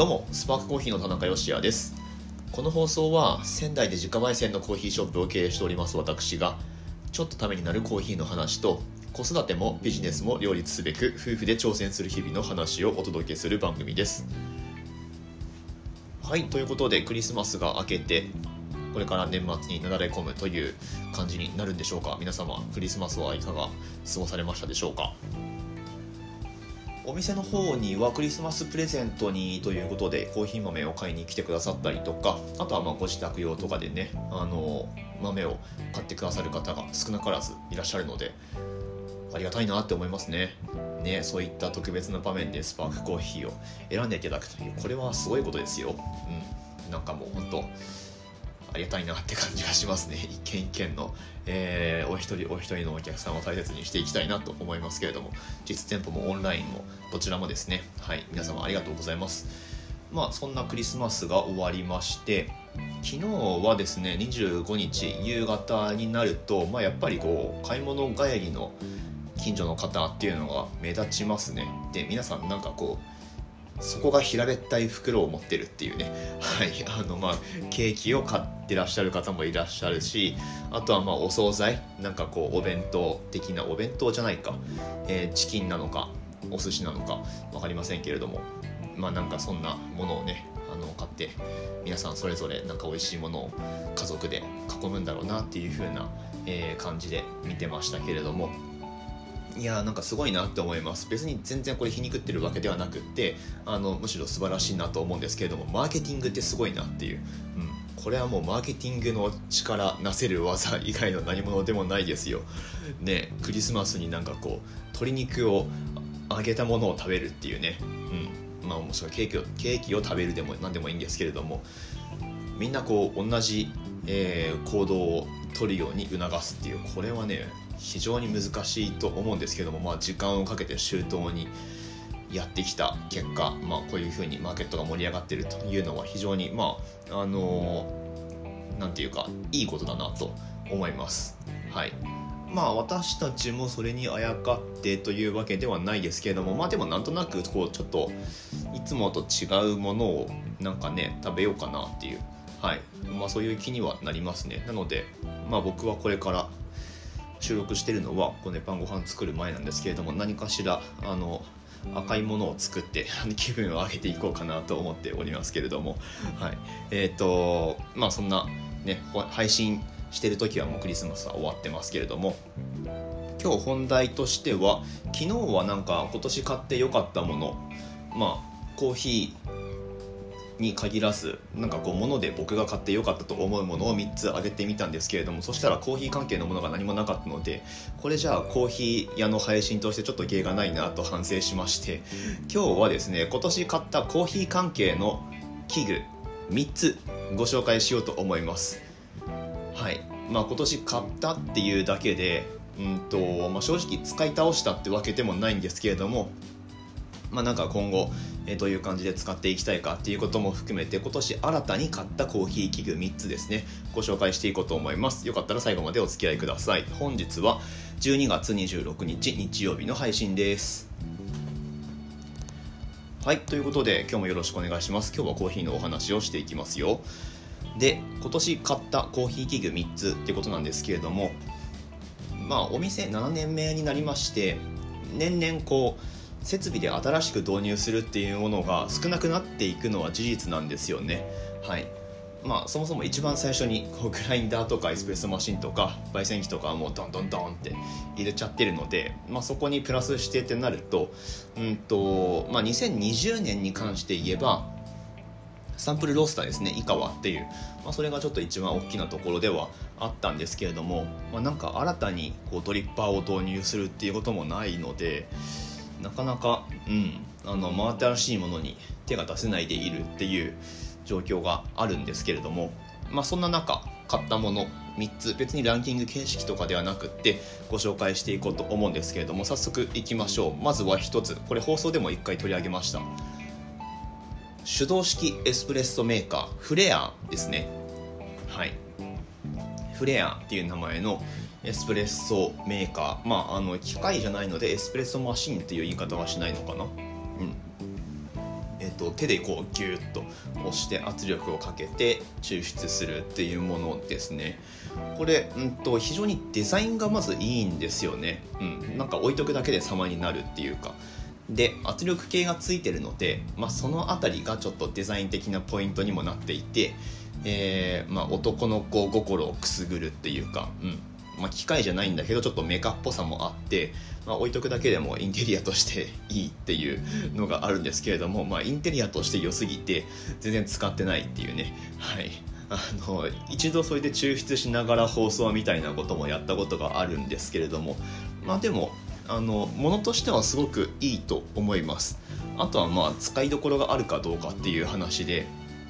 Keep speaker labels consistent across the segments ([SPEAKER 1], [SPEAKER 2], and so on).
[SPEAKER 1] どうもスパークコーヒーの田中芳也です。この放送は仙台で自家焙煎のコーヒーショップを経営しております私がちょっとためになるコーヒーの話と子育てもビジネスも両立すべく夫婦で挑戦する日々の話をお届けする番組です。はいということでクリスマスが明けてこれから年末になだれ込むという感じになるんでしょうか。皆様クリスマスはいかが過ごされましたでしょうか。お店の方にはクリスマスプレゼントにということでコーヒー豆を買いに来てくださったりとかあとはまご自宅用とかでねあの豆を買ってくださる方が少なからずいらっしゃるのでありがたいなって思いますね。ねそういった特別な場面でスパークコーヒーを選んでいただくというこれはすごいことですよ。うん。なんかもう本当ありがたいなって感じがしますね。一軒一軒の、えー、お一人お一人のお客さんを大切にしていきたいなと思いますけれども。実店舗もオンラインもどちらもですね。はい皆様ありがとうございます。まあそんなクリスマスが終わりまして昨日はですね25日夕方になると、まあ、やっぱりこう買い物帰りの近所の方っていうのが目立ちますね。で皆さんなんかこうそこが平べったい袋を持ってるっていうね、はい、あのまあケーキを買ってらっしゃる方もいらっしゃるしあとはまあお惣菜。なんかこうお弁当的なお弁当じゃないか、えー、チキンなのかお寿司なのか分かりませんけれども。まあなんかそんなものをねあの買って皆さんそれぞれなんか美味しいものを家族で囲むんだろうなっていう風な、えー、感じで見てましたけれども。いやーなんかすごいなって思います。別に全然これ皮肉ってるわけではなくってあのむしろ素晴らしいなと思うんですけれどもマーケティングってすごいなっていう、うん、これはもうマーケティングの力なせる技以外の何者でもないですよ。ねクリスマスになんかこう鶏肉を揚げたものを食べるっていうね。うん。まあもしくはケーキをケーキを食べるでも何でもいいんですけれども。みんなこう同じ、えー、行動を取るように促すっていう。これはね非常に難しいと思うんですけども、まあ、時間をかけて周到にやってきた結果、まあ、こういうふうにマーケットが盛り上がってるというのは非常にまああの何て言うかいいことだなと思います。はい。まあ私たちもそれにあやかってというわけではないですけれどもまあでもなんとなくこうちょっといつもと違うものをなんかね食べようかなっていう。はい。まあそういう気にはなりますね。なのでまあ僕はこれから収録してるのはこの、パンご飯作る前なんですけれども何かしらあの赤いものを作って 気分を上げていこうかなと思っておりますけれども、はい、えっ、ー、とまあそんなね配信してる時はもうクリスマスは終わってますけれども今日本題としては昨日はなんか今年買ってよかったものまあコーヒーに限らずなんかこう物で僕が買ってよかったと思うものを3つ挙げてみたんですけれどもそしたらコーヒー関係のものが何もなかったのでこれじゃあコーヒー屋の配信としてちょっと芸がないなと反省しまして今日はですね今年買ったコーヒー関係の器具3つご紹介しようと思います。はい。まあ今年買ったっていうだけでうんと、まあ、正直使い倒したってわけでもないんですけれどもまあ、なんか今後、えー、どういう感じで使っていきたいかっていうことも含めて今年新たに買ったコーヒー器具3つですね。ご紹介していこうと思います。よかったら最後までお付き合いください。本日は12月26日日曜日の配信です。はいということで今日もよろしくお願いします。今日はコーヒーのお話をしていきますよ。で今年買ったコーヒー器具3つってことなんですけれどもまあお店7年目になりまして年々こう設備で新しく導入するっていうものが少なくなっていくのは事実なんですよね。はいまあ、そもそも一番最初にこうグラインダーとかエスプレッソマシンとか焙煎機とかはもうドンドンドンって入れちゃってるので、まあ、そこにプラスしてってなると,、うんとまあ、2020年に関して言えばサンプルロースターですね以下はっていう、まあ、それがちょっと一番大きなところではあったんですけれども、まあ、なんか新たにこうドリッパーを導入するっていうこともないのでなかなか、うん、あの真新しいものに手が出せないでいるっていう状況があるんですけれども、まあ、そんな中買ったもの3つ別にランキング形式とかではなくってご紹介していこうと思うんですけれども早速いきましょう。まずは1つこれ放送でも1回取り上げました。手動式エスプレッソメーカーフレアですね。はい。フレアっていう名前のエスプレッソメーカー。まああの機械じゃないのでエスプレッソマシンっていう言い方はしないのかな。うん。ええーと、手でこうギュッと押して圧力をかけて抽出するっていうものですね。これ、うんと、非常にデザインがまずいいんですよね、うん、なんか置いとくだけで様になるっていうか。で圧力計がついてるので、まあ、その辺りがちょっとデザイン的なポイントにもなっていて、えーまあ、男の子心をくすぐるっていうか、うん。まあ、機械じゃないんだけどちょっとメカっぽさもあって、まあ、置いとくだけでもインテリアとしていいっていうのがあるんですけれども、まあ、インテリアとして良すぎて全然使ってないっていうね。はい。あの一度それで抽出しながら放送みたいなこともやったことがあるんですけれどもまあでもあのものとしてはすごくいいと思います。あとはまあ使いどころがあるかどうかっていう話で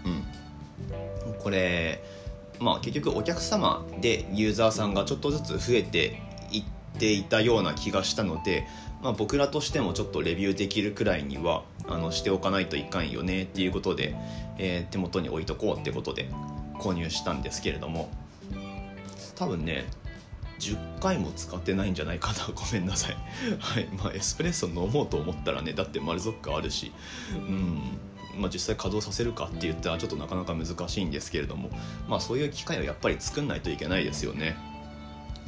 [SPEAKER 1] うん。これまあ結局お客様でユーザーさんがちょっとずつ増えていっていたような気がしたので、まあ、僕らとしてもちょっとレビューできるくらいにはあのしておかないといかんよねっていうことで、えー、手元に置いとこうってことで購入したんですけれども多分ね10回も使ってないんじゃないかな。ごめんなさい。はい。まあエスプレッソ飲もうと思ったらねだってマルゾックあるし。うん。まあ、実際稼働させるかって言ったらちょっとなかなか難しいんですけれども、まあ、そういう機会をやっぱり作んないといけないですよね。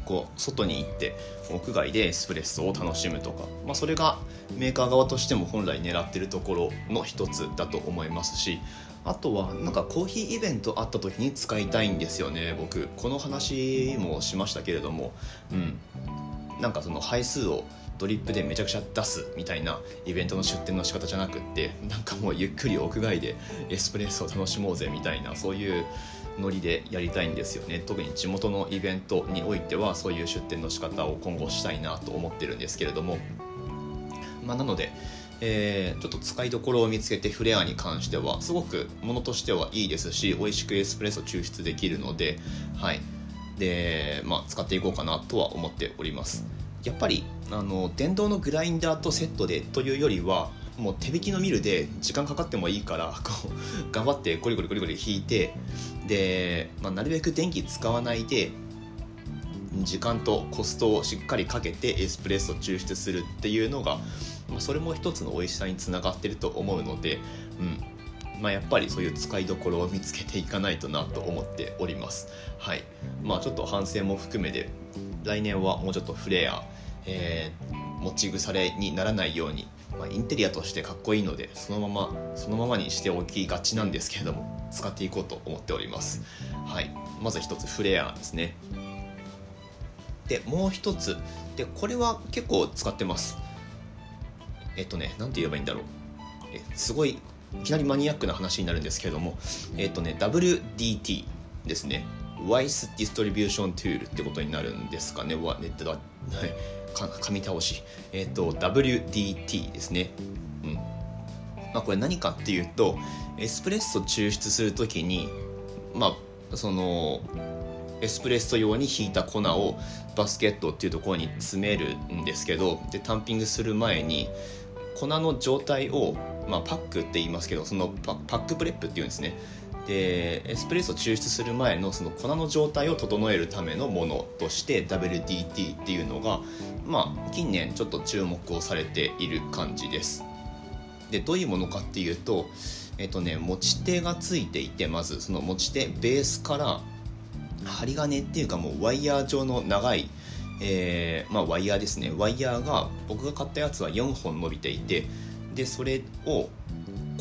[SPEAKER 1] こう外に行って屋外でエスプレッソを楽しむとか、まあ、それがメーカー側としても本来狙ってるところの一つだと思いますしあとはなんかコーヒーイベントあった時に使いたいんですよね僕この話もしましたけれどもうんなんかその配数をドリップでめちゃくちゃ出すみたいなイベントの出店の仕方じゃなくってなんかもうゆっくり屋外でエスプレッソを楽しもうぜみたいなそういうノリでやりたいんですよね。特に地元のイベントにおいてはそういう出店の仕方を今後したいなと思ってるんですけれども。まあ、なのでえー、ちょっと使いどころを見つけてフレアに関してはすごくものとしてはいいですし美味しくエスプレッソ抽出できるので、はい。でまあ、使っていこうかなとは思っております。やっぱりあの電動のグラインダーとセットでというよりはもう手引きのミルで時間かかってもいいから こう頑張ってゴリゴリゴリゴリ引いてで、まあ、なるべく電気使わないで時間とコストをしっかりかけてエスプレッソ抽出するっていうのがまあ、それも一つの美味しさにつながってると思うので、うん。まあ、やっぱりそういう使いどころを見つけていかないとなと思っております。はいまあ、ちょっと反省も含めて来年はもうちょっとフレア、えー、持ち腐れにならないように、まあ、インテリアとしてかっこいいのでそのままそのままにしておきがちなんですけれども使っていこうと思っております。はい、まず一つフレアですね。でもう一つでこれは結構使ってますえっとね、なんて言えばいいんだろう。えすごい、いきなりマニアックな話になるんですけれども、えっとね、WDT ですね。Weiss Distribution Tool ってことになるんですかね。わ、ネットだ。はい。噛み倒し。えっと、WDT ですね。うん。まあ、これ何かっていうと、エスプレッソ抽出するときに、まあ、その、エスプレッソ用に挽いた粉をバスケットっていうところに詰めるんですけどでタンピングする前に粉の状態を、まあ、 puck って言いますけどその puck prep っていうんですね。でエスプレッソ抽出する前のその粉の状態を整えるためのものとして WDT っていうのが、まあ、近年ちょっと注目をされている感じです。でどういうものかっていうとえっとね持ち手がついていてまずその持ち手ベースから針金っていうかもうワイヤー状の長いえー、まあ、ワイヤーですね。ワイヤーが僕が買ったやつは4本伸びていてでそれを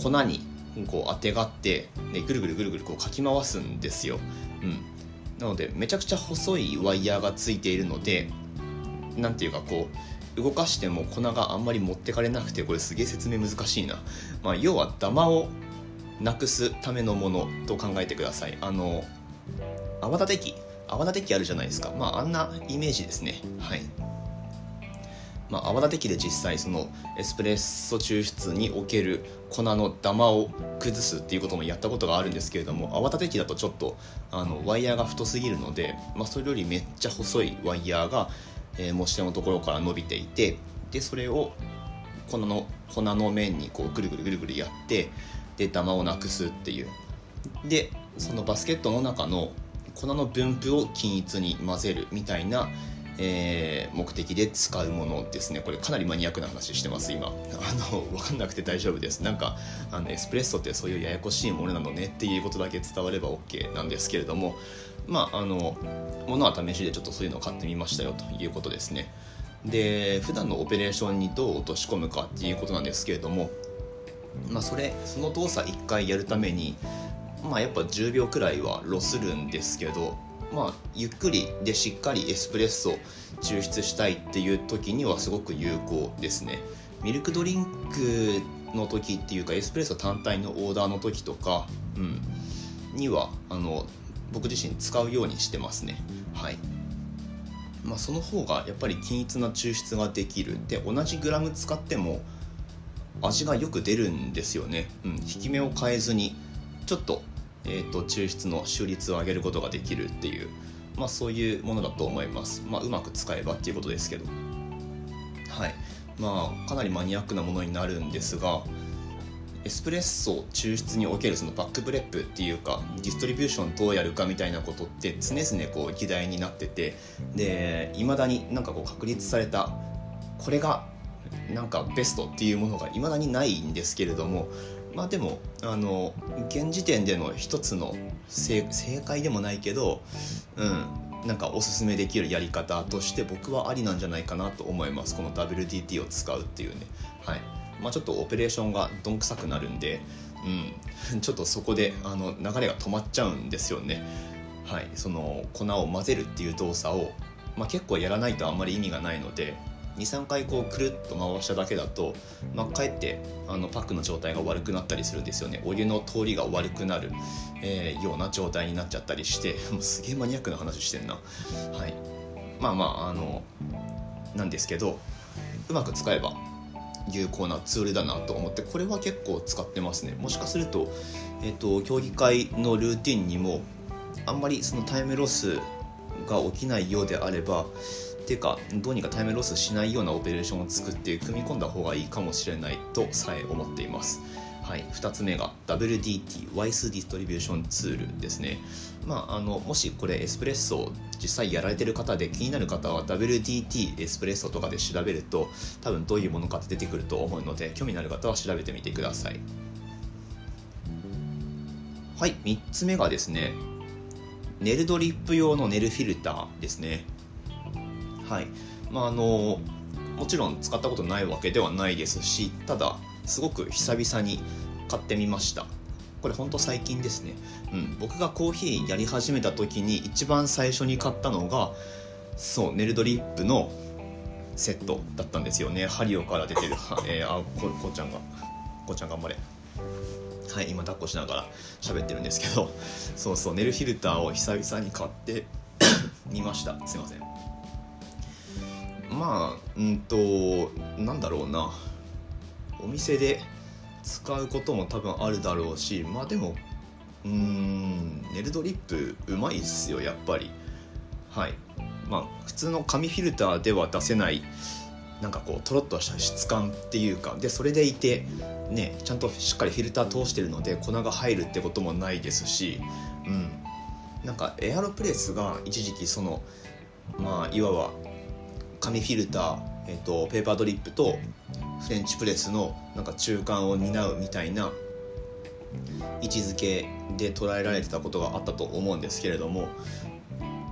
[SPEAKER 1] 粉にこうあてがってでぐるぐるぐるぐるこうかき回すんですよ、うん、なのでめちゃくちゃ細いワイヤーがついているので何ていうかこう動かしても粉があんまり持ってかれなくてこれすげえ説明難しいな、まあ、要はダマをなくすためのものと考えてください。あの泡立て器。泡立て器あるじゃないですか。まああんなイメージですね。はい。まあ、泡立て器で実際そのエスプレッソ抽出における粉のダマを崩すっていうこともやったことがあるんですけれども泡立て器だとちょっとあのワイヤーが太すぎるので、まあ、それよりめっちゃ細いワイヤーが、えー、持ち手のところから伸びていてでそれを粉の粉の面にこうぐるぐるぐるぐるやってでダマをなくすっていう。でそのバスケットの中の粉の分布を均一に混ぜるみたいな、えー、目的で使うものですね。これかなりマニアックな話してます今。あの分かんなくて大丈夫です。なんかあのエスプレッソってそういうややこしいものなのねっていうことだけ伝われば OK なんですけれども。まああのものは試しでちょっとそういうのを買ってみましたよということですね。で普段のオペレーションにどう落とし込むかっていうことなんですけれども。まあそれその動作1回やるためにまあやっぱ10秒くらいはロスるんですけど。まあ、ゆっくりでしっかりエスプレッソを抽出したいっていう時にはすごく有効ですね。ミルクドリンクの時っていうかエスプレッソ単体のオーダーの時とか、うん、にはあの僕自身使うようにしてますね。はい。まあ、その方がやっぱり均一な抽出ができる。で同じグラム使っても味がよく出るんですよね、うん、引き目を変えずにちょっとえーと、抽出の収率を上げることができるっていう、まあ、そういうものだと思います、まあ、うまく使えばっていうことですけど。はい。まあかなりマニアックなものになるんですがエスプレッソ抽出におけるその puck prep っていうか distribution どうやるかみたいなことって常々こう議題になっててでいまだになんかこう確立されたこれがなんかベストっていうものがいまだにないんですけれどもまあでもあの現時点での一つの正解でもないけどうんなんかおすすめできるやり方として僕はありなんじゃないかなと思います。この WDT を使うっていうね。はい。まあちょっとオペレーションがどんくさくなるんでうん。ちょっとそこであの流れが止まっちゃうんですよね。はい。その粉を混ぜるっていう動作を、まあ、結構やらないとあんまり意味がないので23回こうくるっと回しただけだと、まあ、かえってあのパックの状態が悪くなったりするんですよね。お湯の通りが悪くなる、えー、ような状態になっちゃったりして もうすげえマニアックな話してんな。はい。まあまああのなんですけどうまく使えば有効なツールだなと思ってこれは結構使ってますね。もしかすると,、えーと競技会のルーティンにもあんまりそのタイムロスが起きないようであればていうかどうにかタイムロスしないようなオペレーションを作って組み込んだ方がいいかもしれないとさえ思っています。はい、2つ目が WDT ワイスディストリビューションツールですね、まあ、あのもしこれエスプレッソを実際やられてる方で気になる方は WDT エスプレッソとかで調べると多分どういうものかって出てくると思うので興味のある方は調べてみてください。はい。3つ目がですねネルドリップ用のネルフィルターですね。はい。まああのもちろん使ったことないわけではないですしただすごく久々に買ってみました。これほんと最近ですね、うん、僕がコーヒーやり始めた時に一番最初に買ったのがそうネルドリップのセットだったんですよね。ハリオから出てる、えー、あここうちゃんが。こうちゃん頑張れ。はい今抱っこしながら喋ってるんですけど。そうそうネルフィルターを久々に買って みました。すいません。まあうんとなんだろうな。お店で使うことも多分あるだろうしまあでもうんネルドリップうまいっすよやっぱり。はい。まあ普通の紙フィルターでは出せないなんかこうとろっとした質感っていうかでそれでいてねちゃんとしっかりフィルター通してるので粉が入るってこともないですしうん。なんかエアロプレスが一時期そのまあいわば紙フィルター、えーと、ペーパードリップとフレンチプレスのなんか中間を担うみたいな位置づけで捉えられてたことがあったと思うんですけれども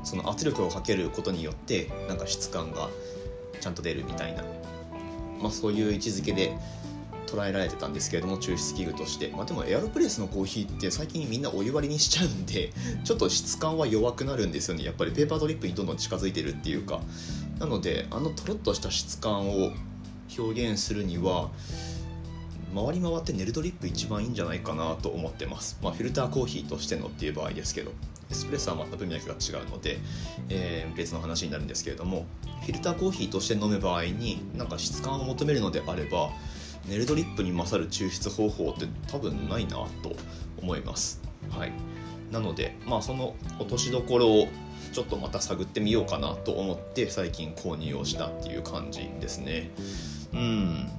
[SPEAKER 1] その圧力をかけることによってなんか質感がちゃんと出るみたいな、まあ、そういう位置づけで捉えられてたんですけれども抽出器具として、まあ、でもエアロプレスのコーヒーって最近みんなお湯割りにしちゃうんで ちょっと質感は弱くなるんですよね。やっぱりペーパードリップにどんどん近づいてるっていうか。なのであのとろっとした質感を表現するには回り回ってネルドリップ一番いいんじゃないかなと思ってます、まあ、フィルターコーヒーとしてのっていう場合ですけど。エスプレッソはまた分脈が違うので、えー、別の話になるんですけれどもフィルターコーヒーとして飲む場合になんか質感を求めるのであればネルドリップに勝る抽出方法って多分ないなと思います。はい。なのでまあその落としどころをちょっとまた探ってみようかなと思って最近購入をしたっていう感じですね。うん。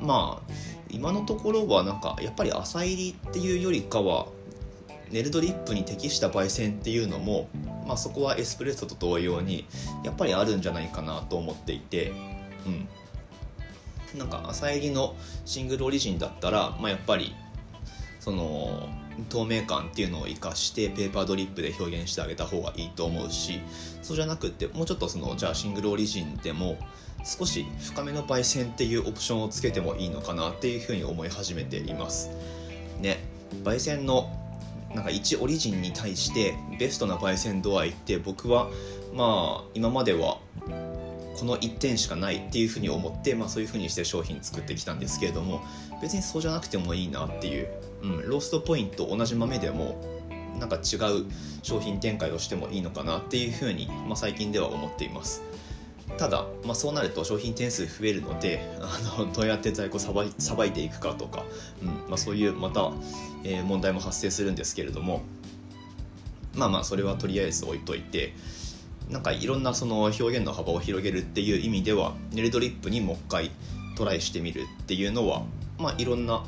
[SPEAKER 1] まあ今のところはなんかやっぱり浅入りっていうよりかはネルドリップに適した焙煎っていうのもまあ、そこはエスプレッソと同様にやっぱりあるんじゃないかなと思っていて、うん、なんか朝入りのシングルオリジンだったら、まあ、やっぱりその透明感っていうのを生かしてペーパードリップで表現してあげた方がいいと思うしそうじゃなくってもうちょっとそのじゃあシングルオリジンでも少し深めの焙煎っていうオプションをつけてもいいのかなっていうふうに思い始めています。ね。焙煎のなんか1オリジンに対してベストな焙煎度合いって僕はまあ今まではこの1点しかないっていうふうに思って、まあ、そういうふうにして商品作ってきたんですけれども別にそうじゃなくてもいいなっていう、うん、ローストポイント同じ豆でもなんか違う商品展開をしてもいいのかなっていうふうに、まあ、最近では思っています。ただ、まあ、そうなると商品点数増えるのであのどうやって在庫さばいさばいていくかとか、うんまあ、そういうまた、えー、問題も発生するんですけれどもまあまあそれはとりあえず置いといてなんかいろんなその表現の幅を広げるっていう意味ではネルドリップにもう一回トライしてみるっていうのは、まあ、いろんな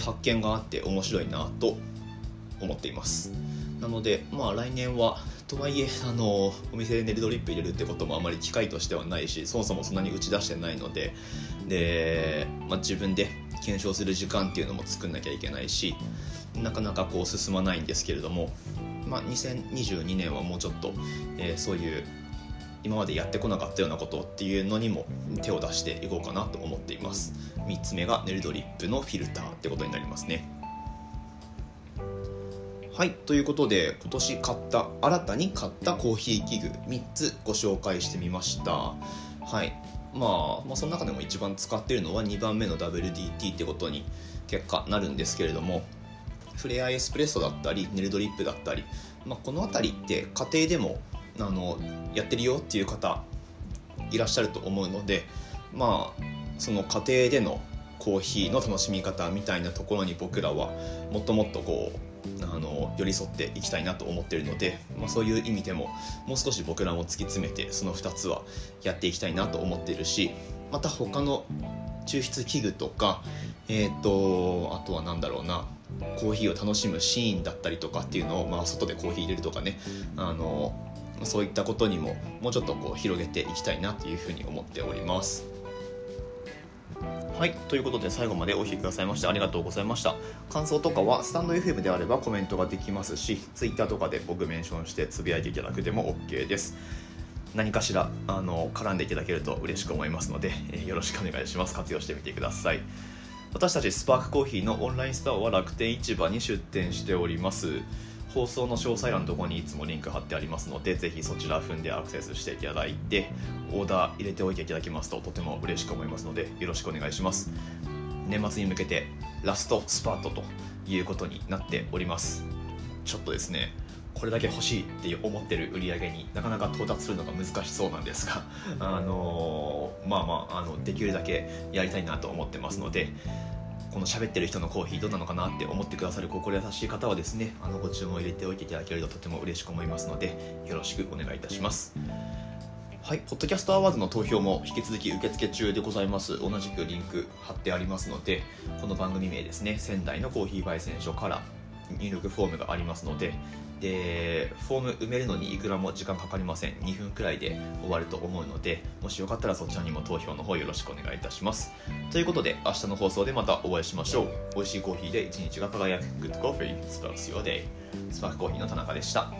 [SPEAKER 1] 発見があって面白いなと思っています。なのでまあ来年はとはいえあのお店でネルドリップ入れるってこともあまり機会としてはないしそもそもそんなに打ち出してないのでで、まあ、自分で検証する時間っていうのも作んなきゃいけないしなかなかこう進まないんですけれどもまあ、2022年はもうちょっと、えー、そういう今までやってこなかったようなことっていうのにも手を出していこうかなと思っています。3つ目がネルドリップのフィルターってことになりますね。はいということで今年買った新たに買ったコーヒー器具3つご紹介してみました。はいまあ、まあ、その中でも一番使っているのは2番目の WDT ってことに結果なるんですけれどもフレアエスプレッソだったりネルドリップだったり、まあ、この辺りって家庭でもあのやってるよっていう方いらっしゃると思うのでまあその家庭でのコーヒーの楽しみ方みたいなところに僕らはもっともっとこうあの寄り添っていきたいなと思ってるので、まあ、そういう意味でももう少し僕らも突き詰めてその2つはやっていきたいなと思っているしまた他の抽出器具とかえっ、ー、とあとは何だろうなコーヒーを楽しむシーンだったりとかっていうのを、まあ、外でコーヒー入れるとかねあのそういったことにももうちょっとこう広げていきたいなというふうに思っております。はい。ということで、最後までお聴きくださいましてありがとうございました。感想とかは、スタンド FM であればコメントができますし、Twitter とかで僕メンションしてつぶやいていただくでも OK です。何かしら、あの、絡んでいただけると嬉しく思いますので、え、よろしくお願いします。活用してみてください。私たちスパークコーヒーのオンラインストアは楽天市場に出店しております。放送の詳細欄のところにいつもリンク貼ってありますのでぜひそちら踏んでアクセスしていただいてオーダー入れておいていただきますととても嬉しく思いますのでよろしくお願いします。年末に向けてラストスパートということになっております。ちょっとですねこれだけ欲しいって思ってる売り上げになかなか到達するのが難しそうなんですが、あのー、まあまああのできるだけやりたいなと思ってますのでこの喋ってる人のコーヒーどうなのかなって思ってくださる心優しい方はですねあのご注文を入れておいていただけるととても嬉しく思いますのでよろしくお願いいたしますはい、ポッドキャストアワードの投票も引き続き受付中でございます。同じくリンク貼ってありますので、この番組名ですね、仙台のコーヒー焙煎所から入力フォームがありますので、でフォーム埋めるのにいくらも時間かかりません。2分くらいで終わると思うのでもしよかったらそちらにも投票の方よろしくお願いいたします。ということで明日の放送でまたお会いしましょう。美味しいコーヒーで一日が輝く。Good Coffee. Sparks Your Day スパークコーヒーの田中でした。